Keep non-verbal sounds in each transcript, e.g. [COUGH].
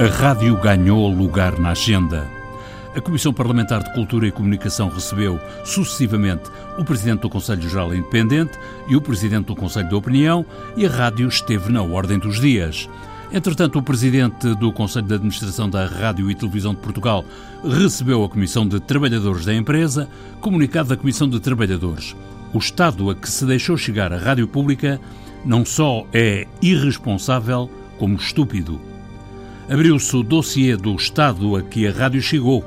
A rádio ganhou lugar na agenda. A Comissão Parlamentar de Cultura e Comunicação recebeu, sucessivamente, o Presidente do Conselho Geral Independente e o Presidente do Conselho de Opinião, e a rádio esteve na ordem dos dias. Entretanto, o Presidente do Conselho de Administração da Rádio e Televisão de Portugal recebeu a Comissão de Trabalhadores da empresa, comunicado da Comissão de Trabalhadores. O Estado a que se deixou chegar a rádio pública não só é irresponsável, como estúpido abriu-se o dossiê do Estado a que a rádio chegou.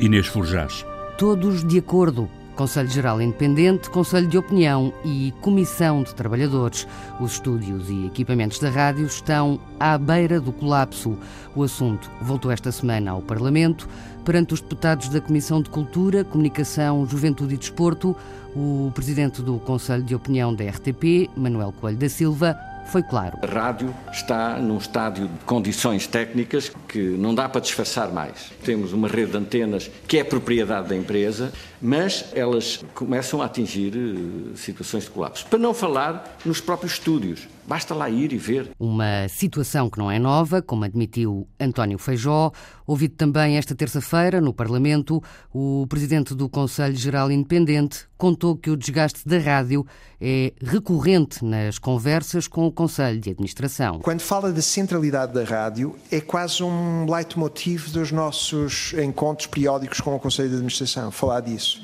Inês Forjás. Todos de acordo. Conselho Geral Independente, Conselho de Opinião e Comissão de Trabalhadores. Os estúdios e equipamentos da rádio estão à beira do colapso. O assunto voltou esta semana ao Parlamento. Perante os deputados da Comissão de Cultura, Comunicação, Juventude e Desporto, o presidente do Conselho de Opinião da RTP, Manuel Coelho da Silva, foi claro. A rádio está num estádio de condições técnicas que não dá para disfarçar mais. Temos uma rede de antenas que é propriedade da empresa, mas elas começam a atingir eh, situações de colapso. Para não falar nos próprios estúdios. Basta lá ir e ver. Uma situação que não é nova, como admitiu António Feijó. Ouvido também esta terça-feira no Parlamento, o presidente do Conselho Geral Independente contou que o desgaste da rádio é recorrente nas conversas com o Conselho de Administração. Quando fala da centralidade da rádio, é quase um leitmotiv dos nossos encontros periódicos com o Conselho de Administração, falar disso.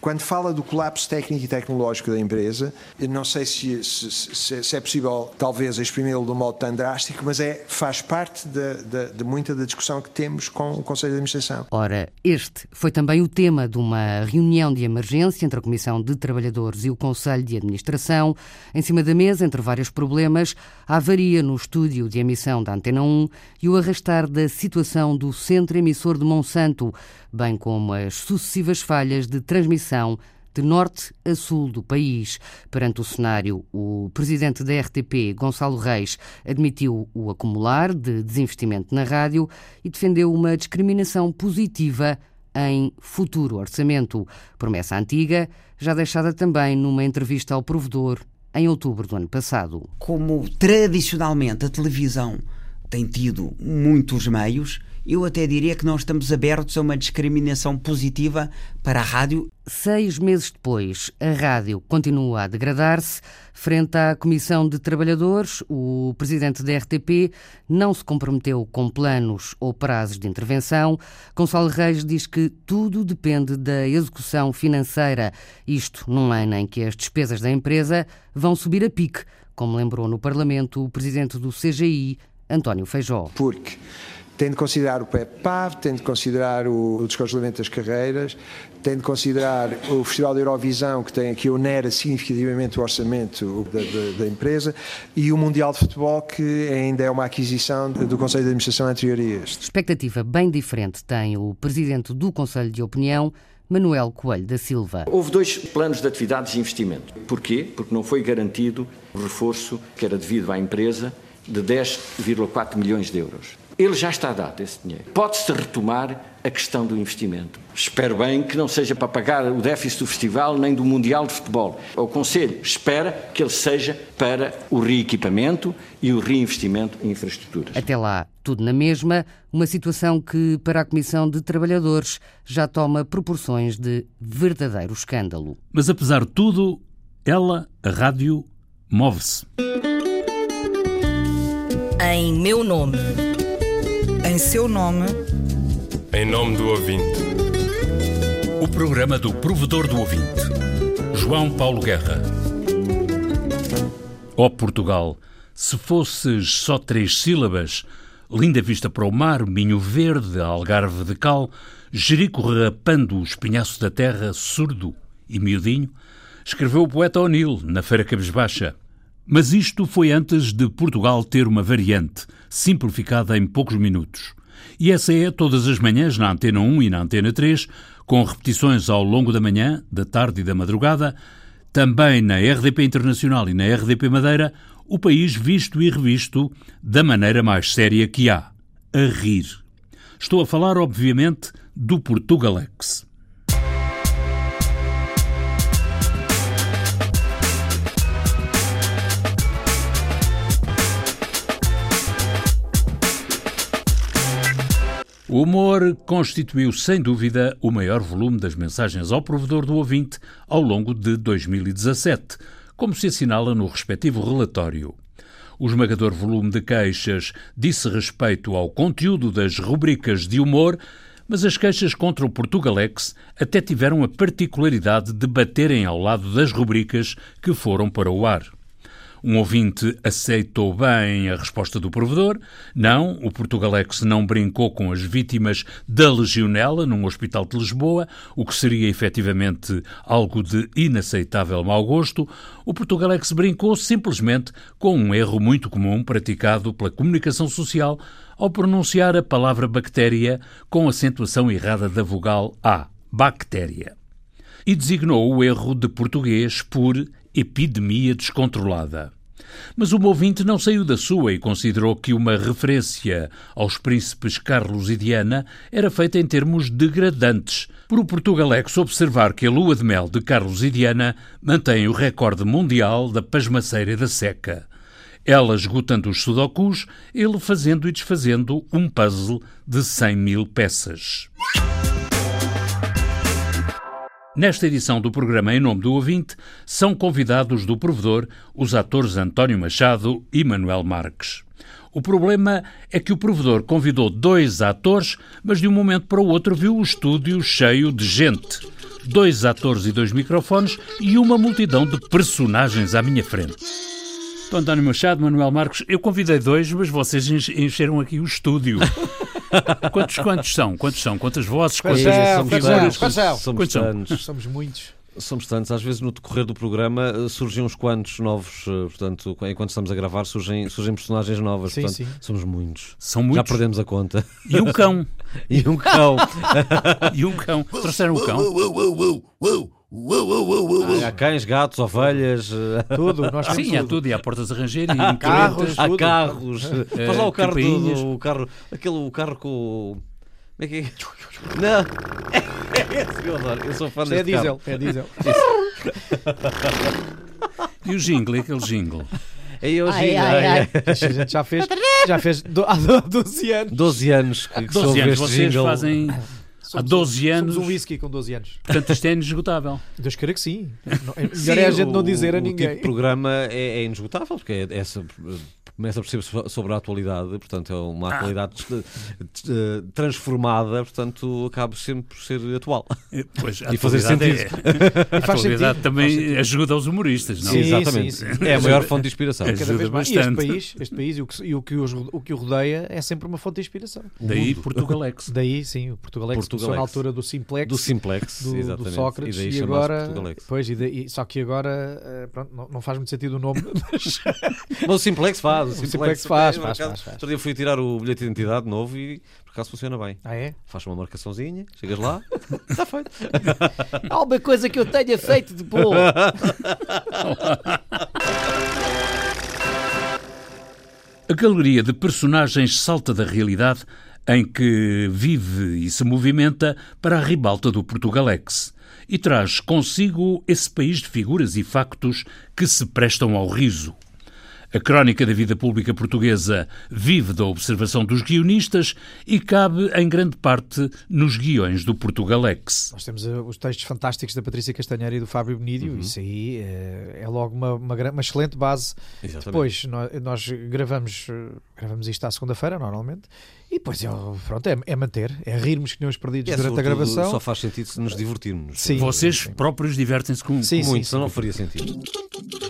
Quando fala do colapso técnico e tecnológico da empresa, não sei se, se, se é possível talvez exprimi-lo de um modo tão drástico, mas é, faz parte de, de, de, muita da discussão que temos com o Conselho de Administração. Ora, este foi também o tema de uma reunião de emergência entre a Comissão de Trabalhadores e o Conselho de Administração. Em cima da mesa, entre vários problemas, a avaria no estúdio de emissão da Antena 1 e o arrastar da situação do centro emissor de Monsanto, bem como as sucessivas falhas de transmissão de norte a sul do país. Perante o cenário, o presidente da RTP, Gonçalo Reis, admitiu o acumular de desinvestimento na rádio e defendeu uma discriminação positiva em futuro orçamento. Promessa antiga, já deixada também numa entrevista ao provedor em outubro do ano passado. Como tradicionalmente a televisão tem tido muitos meios, eu até diria que não estamos abertos a uma discriminação positiva para a rádio. Seis meses depois, a rádio continua a degradar-se. Frente à Comissão de Trabalhadores, o presidente da RTP não se comprometeu com planos ou prazos de intervenção. Gonçalo Reis diz que tudo depende da execução financeira. Isto num ano em que as despesas da empresa vão subir a pique, como lembrou no Parlamento o presidente do CGI, António Feijó. Porque tem de considerar o PEP-PAV, tem de considerar o, descongelamento das carreiras, tem de considerar o Festival da Eurovisão, que, tem, que onera significativamente o orçamento da, da, da, empresa, e o Mundial de Futebol, que ainda é uma aquisição do Conselho de Administração anterior a este. Expectativa bem diferente tem o Presidente do Conselho de Opinião, Manuel Coelho da Silva. Houve dois planos de atividades de investimento. Porquê? Porque não foi garantido o reforço que era devido à empresa de 10,4 milhões de euros. Ele já está dado, esse dinheiro. Pode-se retomar a questão do investimento. Espero bem que não seja para pagar o déficit do festival nem do Mundial de Futebol. O Conselho espera que ele seja para o reequipamento e o reinvestimento em infraestruturas. Até lá, tudo na mesma, uma situação que, para a Comissão de Trabalhadores, já toma proporções de verdadeiro escândalo. Mas apesar de tudo, ela, a rádio, move-se. Em meu nome. Em seu nome. Em nome do ouvinte. O programa do provedor do ouvinte. João Paulo Guerra. Ó oh Portugal, se fosses só três sílabas, linda vista para o mar, Minho Verde, Algarve de Cal, Jerico rapando o espinhaço da terra, surdo e miudinho, escreveu o poeta O'Neill na Feira Cabesbaixa. Mas isto foi antes de Portugal ter uma variante, simplificada em poucos minutos. E essa é todas as manhãs na Antena 1 e na Antena 3, com repetições ao longo da manhã, da tarde e da madrugada, também na RDP Internacional e na RDP Madeira, o país visto e revisto da maneira mais séria que há, a rir. Estou a falar, obviamente, do Portugalex. O humor constituiu, sem dúvida, o maior volume das mensagens ao provedor do ouvinte ao longo de 2017, como se assinala no respectivo relatório. O esmagador volume de queixas disse respeito ao conteúdo das rubricas de humor, mas as queixas contra o Portugalex até tiveram a particularidade de baterem ao lado das rubricas que foram para o ar. Um ouvinte aceitou bem a resposta do provedor. Não, o Portugalex não brincou com as vítimas da legionela num hospital de Lisboa, o que seria efetivamente algo de inaceitável mau gosto. O Portugalex brincou simplesmente com um erro muito comum praticado pela comunicação social ao pronunciar a palavra bactéria com acentuação errada da vogal A, bactéria. E designou o erro de português por epidemia descontrolada. Mas o ouvinte não saiu da sua e considerou que uma referência aos príncipes Carlos e Diana era feita em termos degradantes, por o Portugalex observar que a lua de mel de Carlos e Diana mantém o recorde mundial da pasmaceira da seca. Ela esgotando os sudokus, ele fazendo e desfazendo um puzzle de 100 mil peças. Nesta edição do programa Em Nome do Ouvinte, são convidados do provedor os atores António Machado e Manuel Marques. O problema é que o provedor convidou dois atores, mas de um momento para o outro viu o estúdio cheio de gente. Dois atores e dois microfones e uma multidão de personagens à minha frente. Então, António Machado, Manuel Marcos, eu convidei dois, mas vocês encheram aqui o estúdio. [LAUGHS] quantos, quantos são? Quantos são? Quantas vozes? Quantas figuras? Somos tantos. Somos muitos. Somos tantos. Às vezes, no decorrer do programa, eh, surgem uns quantos novos. Eh, portanto, enquanto estamos a gravar, surgem, surgem personagens novas. Sim, portanto, sim. somos muitos. São muitos. Já perdemos a conta. E um cão. [LAUGHS] e um cão. [LAUGHS] e um cão. Trouxeram o cão. Há cães, gatos, ovelhas. eh, Tudo. Nós temos Sim, há tudo. tudo. E há portas a ranger e Há carros. Há tudo. carros. Faz lá o carro do- o carro. Aquele o carro com. É que é? [LAUGHS] Não! É esse que eu adoro. Eu sou fã Isto é desse carro. diesel. É diesel. [LAUGHS] E o jingle, e aquele jingle. É hoje. Ai, ai, [LAUGHS] ai. A gente já fez, já fez do, há 12 anos. 12 anos que, que 12 soube anos. este Vocês jingle. fazem há Somos 12 um- anos. Somos um whisky com 12 anos. Portanto, isto é inesgotável. Deus queira que sim. Não- é Melhor é a gente não o- dizer a o ninguém. tipo de programa é, é inesgotável, porque é, é começa a perceber so- sobre a atualidade, portanto é uma Ah. atualidade eh, transformada, portanto acaba sempre por ser atual. Eh, Pois, a E fazer atualidade sentido. É, [LAUGHS] a E faz atualidade sentido, também faz sentido. ajuda os humoristas, não? Sim, Exatamente. sim, sim. É a maior fonte de inspiração. É. Cada ajuda vez mais. E este bastante. país, este país e, o que, e o, que os, o que o rodeia é sempre uma fonte de inspiração. Daí Portugalex. [LAUGHS] Daí, sim, o Portugalex, Portugalex. na altura do Simplex. Do Simplex, do, do. Sócrates e daí e, agora Portugalex. pois e daí, só que agora eh, pronto, não, não faz muito sentido o nome [LAUGHS] mas Mas o Simplex faz. O Simplex, Simplex faz, faz, faz, faz. Outro dia fui tirar o bilhete de identidade novo e por acaso funciona bem. ah é Faz uma marcaçãozinha, chegas lá, [LAUGHS] está feito. há uma coisa que eu tenha feito de boa A galeria de personagens salta da realidade em que vive e se movimenta para a ribalta do Portugalex e traz consigo esse país de figuras e factos que se prestam ao riso. A crónica da vida pública portuguesa vive da observação dos guionistas e cabe em grande parte nos guiões do Portugalex. nós temos eh, os textos fantásticos da Patrícia Castanheira e do Fábio Benídio isso aí eh, é logo uma, uma, uma excelente base Exatamente. depois nós, nós gravamos gravamos isto à segunda-feira normalmente e depois eu, pronto é, é manter é rirmos que nem os perdidos é, durante a gravação Só faz sentido se nos divertirmos. Sim. Vocês próprios divertem-se com, Sim, Muito, sim, senão não faria sentido. [LAUGHS]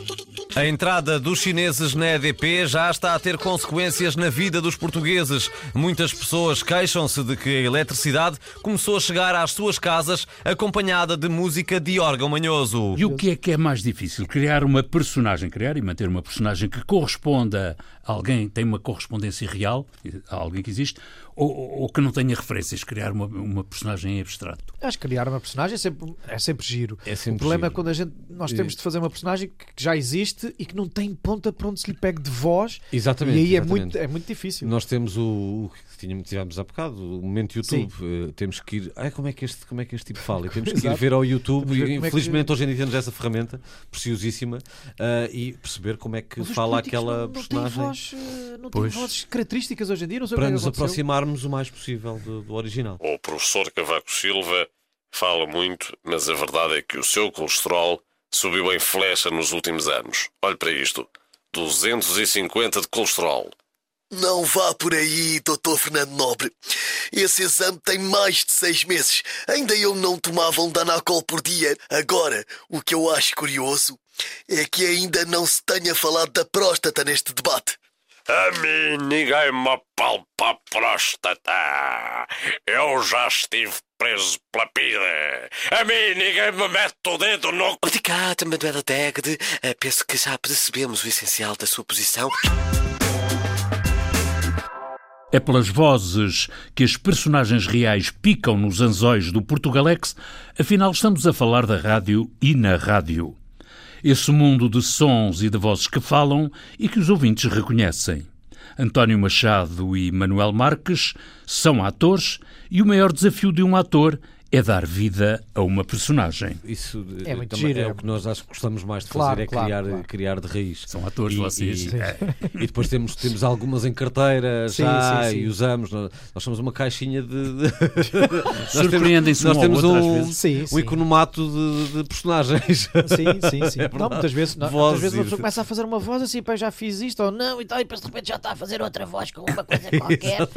A entrada dos chineses na EDP já está a ter consequências na vida dos portugueses. Muitas pessoas queixam-se de que a eletricidade começou a chegar às suas casas acompanhada de música de órgão manhoso. E o que é que é mais difícil? Criar uma personagem, criar e manter uma personagem que corresponda alguém, tem uma correspondência real, a alguém que existe, ou, ou que não tenha referências, criar uma, uma personagem em abstrato. Acho que criar uma personagem é sempre, é sempre giro. É sempre o problema giro. é quando a gente, nós temos de fazer uma personagem que já existe e que não tem ponta para onde se lhe pegue de voz. Exatamente. e aí é exatamente. muito, é muito difícil. Nós temos o, o que tínhamos, tivemos há bocado, o momento YouTube. Eh, temos que ir. Ai, como é que este, como é que este tipo fala? E [LAUGHS] temos que ir ver ao YouTube. E, como é que- infelizmente, hoje em dia temos essa ferramenta preciosíssima eh, e perceber como é que Mas fala aquela não, não têm personagem. Voz, eh, não tem vozes características hoje em dia. Não sei Para o que é nos que aconteceu. aproximarmos o mais possível do, do original. O professor Cavaco Silva fala muito, mas a verdade é que o seu colesterol subiu em flecha nos últimos anos. Olhe para isto: 250 de colesterol. Não vá por aí, doutor Fernando Nobre. Esse exame tem mais de seis meses. Ainda eu não tomava um Danacol por dia. Agora, o que eu acho curioso é que ainda não se tenha falado da próstata neste debate. A mim ninguém me apalpa a próstata. Eu já estive preso pela pira. A mim ninguém me mete o dedo no... Obrigado, Manuela Degde. Eh, Penso que já percebemos o essencial da sua posição. É pelas vozes que as personagens reais picam nos anzóis do Portugalex, afinal estamos a falar da rádio e na rádio. Esse mundo de sons e de vozes que falam e que os ouvintes reconhecem. António Machado e Manuel Marques são atores e o maior desafio de um ator é dar vida a uma personagem. Isso É muito também giro, é é. o que nós acho que gostamos mais de fazer, Claro, é claro, criar, claro. criar de raiz. São atores e, vocês. E, É. e depois temos, temos algumas em carteira Sim, já sim, sim. e usamos. Nós, nós somos uma caixinha de. de... nós Surpreendem-se temos, um nós temos um. Sim, um economato de, de personagens. Sim, sim, sim. [LAUGHS] É não, muitas vezes, não, muitas vezes uma pessoa começa a fazer uma voz assim, pá, já fiz isto ou não, e tal, e depois de repente já está a fazer outra voz com uma coisa [LAUGHS] qualquer.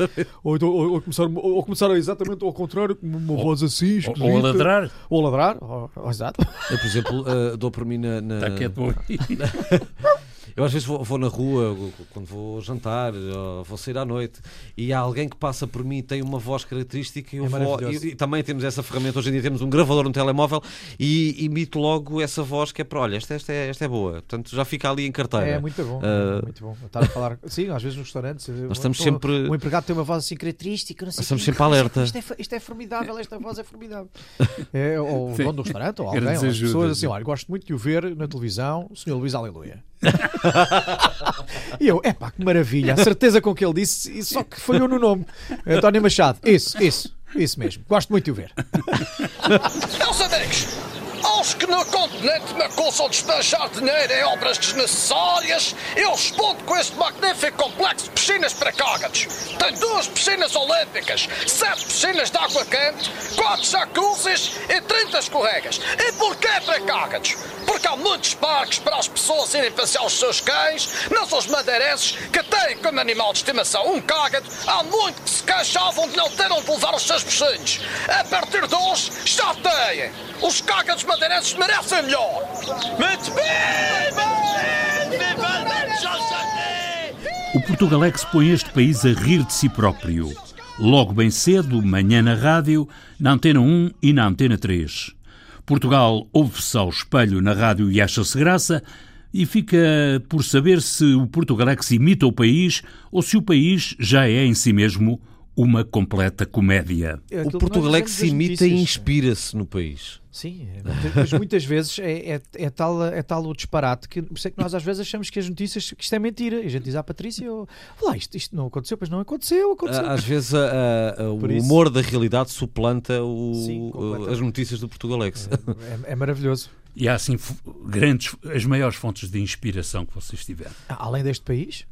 Ou, então- ou, ou começar, ou começar exatamente ao contrário, com uma voz assim, Ou, esquisita. ou a ladrar. Ou ladrar, ou, ou- exato. Eu, por exemplo, eh, dou por mim na. na- Está quieto. [LAUGHS] Eu às vezes vou, vou na rua, quando vou jantar, ou vou sair à noite, e há alguém que passa por mim e tem uma voz característica, e eu É vou, e, e também temos essa ferramenta, hoje em dia temos um gravador no telemóvel e imito logo essa voz que é para, olha, esta, esta, é, esta é boa, portanto já fica ali em carteira. É muito bom, Ah, é muito bom. Estar a falar, sim, às vezes nos restaurantes. Nós estamos o- sempre- O empregado tem uma voz assim característica, não sei Estamos quê. sempre alerta. Isto é, isto é formidável, esta voz é formidável. [LAUGHS] É, ou o dono do restaurante, ou alguém, ou as pessoas assim, sim. olha, gosto muito de o ver na televisão, o Sr. Luís Aleluia. E eu, epá, que maravilha, a certeza com que ele disse, só que falhou no nome. António Machado, isso, isso, isso mesmo, gosto muito de o ver. Amigos, aos que no continente me acusam de despachar dinheiro em obras desnecessárias, eu respondo com este magnífico complexo de piscinas para cágados. Tem duas piscinas olímpicas, sete piscinas de água quente, quatro jacuzzis e 30 escorregas. E porquê para cágados? Porque há muitos parques para as pessoas irem passear os seus cães, não são os madeirenses que têm como animal de estimação um cágado, há muito que se queixavam de não ter onde levar os seus bichinhos. A partir de hoje, já têm. Os cágados madeirenses merecem melhor. Muito bem, O Portugalex põe este país a rir de si próprio. Logo bem cedo, manhã na rádio, na Antena 1 e na Antena 3. Portugal ouve-se ao espelho na rádio e acha-se graça e fica por saber se o Portugalex imita o país ou se o país já é em si mesmo uma completa comédia. É o que dizemos das imita e inspira-se no país. Sim, é, mas muitas vezes é, é, é tal, é tal o disparate que por isso é que nós às vezes achamos que as notícias que isto é mentira. E a gente diz à Patrícia: oh, lá, isto, isto não aconteceu, pois não aconteceu, aconteceu. Às vezes a- a- o isso- humor da realidade suplanta o- Sim, as notícias do Portugalex. É, é maravilhoso. E há assim grandes, as maiores fontes de inspiração que vocês tiveram. Além deste país,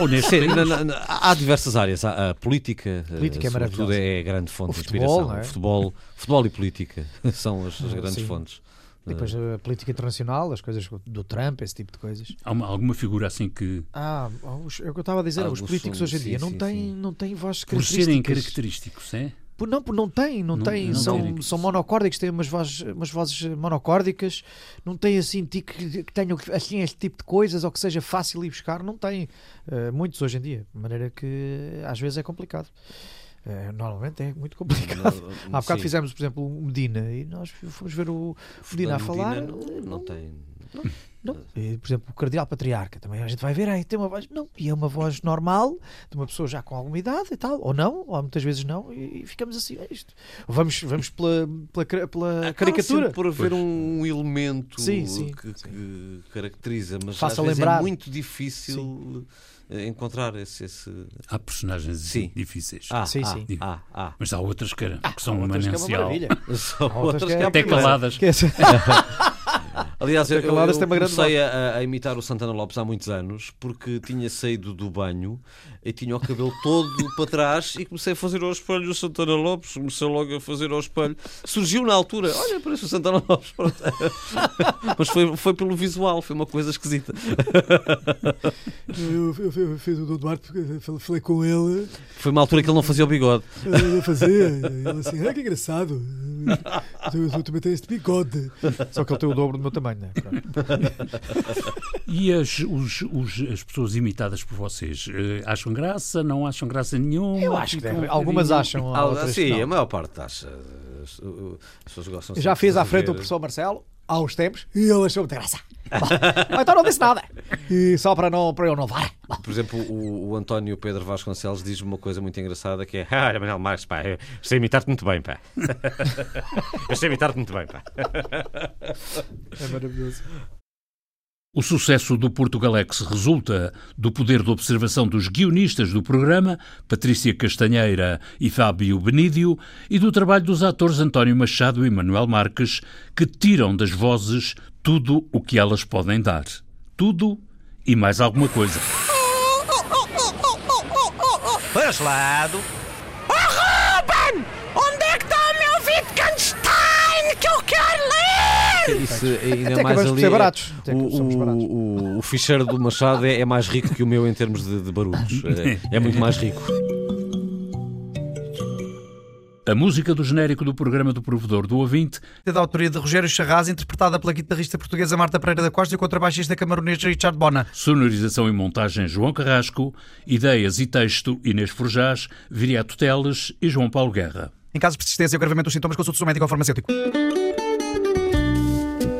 Ou neste Sim, país. na- na- na- há diversas áreas. Há a política, eh, Política é sobretudo, maravilhosa. é grande fonte O de futebol, inspiração. não é? Futebol, futebol e política [LAUGHS] são as, as grandes Sim. fontes. e depois a política internacional, as coisas do Trump, esse tipo de coisas. Há uma- alguma figura assim que, Ah, os- é o que eu estava a dizer, os Alguns políticos são- hoje em sim, dia não sim, têm, sim. não têm vozes por serem característicos, é? Por- Não, por- não têm, não, Não- têm, não são, têm. são monocórdicos, têm umas vozes, umas vozes monocórdicas, não têm assim que, que tenham assim este tipo de coisas ou que seja fácil ir buscar, não têm. Eh, muitos hoje em dia, de maneira que às vezes é complicado. Eh, normalmente é muito complicado. [LAUGHS] Há bocado Sim. fizemos, por exemplo, um Medina e nós fomos ver o Medina a falar. Medina não, não tem. Não. E, por exemplo, o Cardeal Patriarca também a gente vai ver, aí tem uma voz, não, e é uma voz normal de uma pessoa já com alguma idade e tal, ou não, ou muitas vezes não, e, e ficamos assim, é isto. Vamos, vamos pela, pela, pela caricatura. por haver um elemento Sim, sim, que, que caracteriza, mas Faça às vezes lembrar. é muito difícil eh, encontrar esse. esse... Há personagens Sim. difíceis. Ah, Sim, ah, sim. ah, ah. Mas há outras que, que são que é uma manancial. maravilha. [LAUGHS] São Há outras outras que é- que é Até caladas. Que é- [LAUGHS] Aliás, eu, eu, eu grande comecei a, a imitar o Santana Lopes há muitos anos porque tinha saído do banho e tinha o cabelo todo para trás e comecei a fazer ao espelho o Santana Lopes. Comecei logo a fazer ao espelho. Surgiu na altura, olha, parece o Santana Lopes. [LAUGHS] Mas foi, foi pelo visual, foi uma coisa esquisita. Eu, eu, eu fiz o do Duarte, falei, com ele. Foi uma altura que ele não fazia o bigode. Ele fazia, ele assim, ah, que engraçado. Tu, tu também tens este bigode. Só que ele tem o dobro do meu tamanho, Pronto. [LAUGHS] E as, os- os- as pessoas imitadas por vocês eh, acham graça? Não acham graça nenhuma? Eu acho que deve. um Algumas acham, Ah, sim, não. a maior parte acha. As, as pessoas gostam já fiz à frente o professor Marcelo, há uns tempos, e ele achou muita graça. Bom, então não disse nada. E só para, não, para eu não levar. Por exemplo, o, o António Pedro Vasconcelos diz-me uma coisa muito engraçada que é Ah, Manuel Marques, pá, eu sei imitar-te muito bem, pá. [LAUGHS] eu sei imitar-te muito bem, pá. É maravilhoso. O sucesso do Portugalex resulta do poder de observação dos guionistas do programa, Patrícia Castanheira e Fábio Benídio, e do trabalho dos atores António Machado e Manuel Marques, que tiram das vozes tudo o que elas podem dar. Tudo e mais alguma coisa. Para lado. Isso ainda Até mais ali. ser é- baratos. Até o, baratos. o- o ficheiro do Machado é, é mais rico que o meu em termos de, de barulhos. [LAUGHS] É, é muito mais rico. A música do genérico do programa do Provedor do Ouvinte da autoria de Rogério Charraz, interpretada pela guitarrista portuguesa Marta Pereira da Costa e o contrabaixista camaronês Richard Bona. Sonorização e montagem João Carrasco, ideias e texto Inês Forjás, Viriato Teles e João Paulo Guerra. Em caso de persistência ou agravamento dos sintomas, consulte o seu médico ou farmacêutico.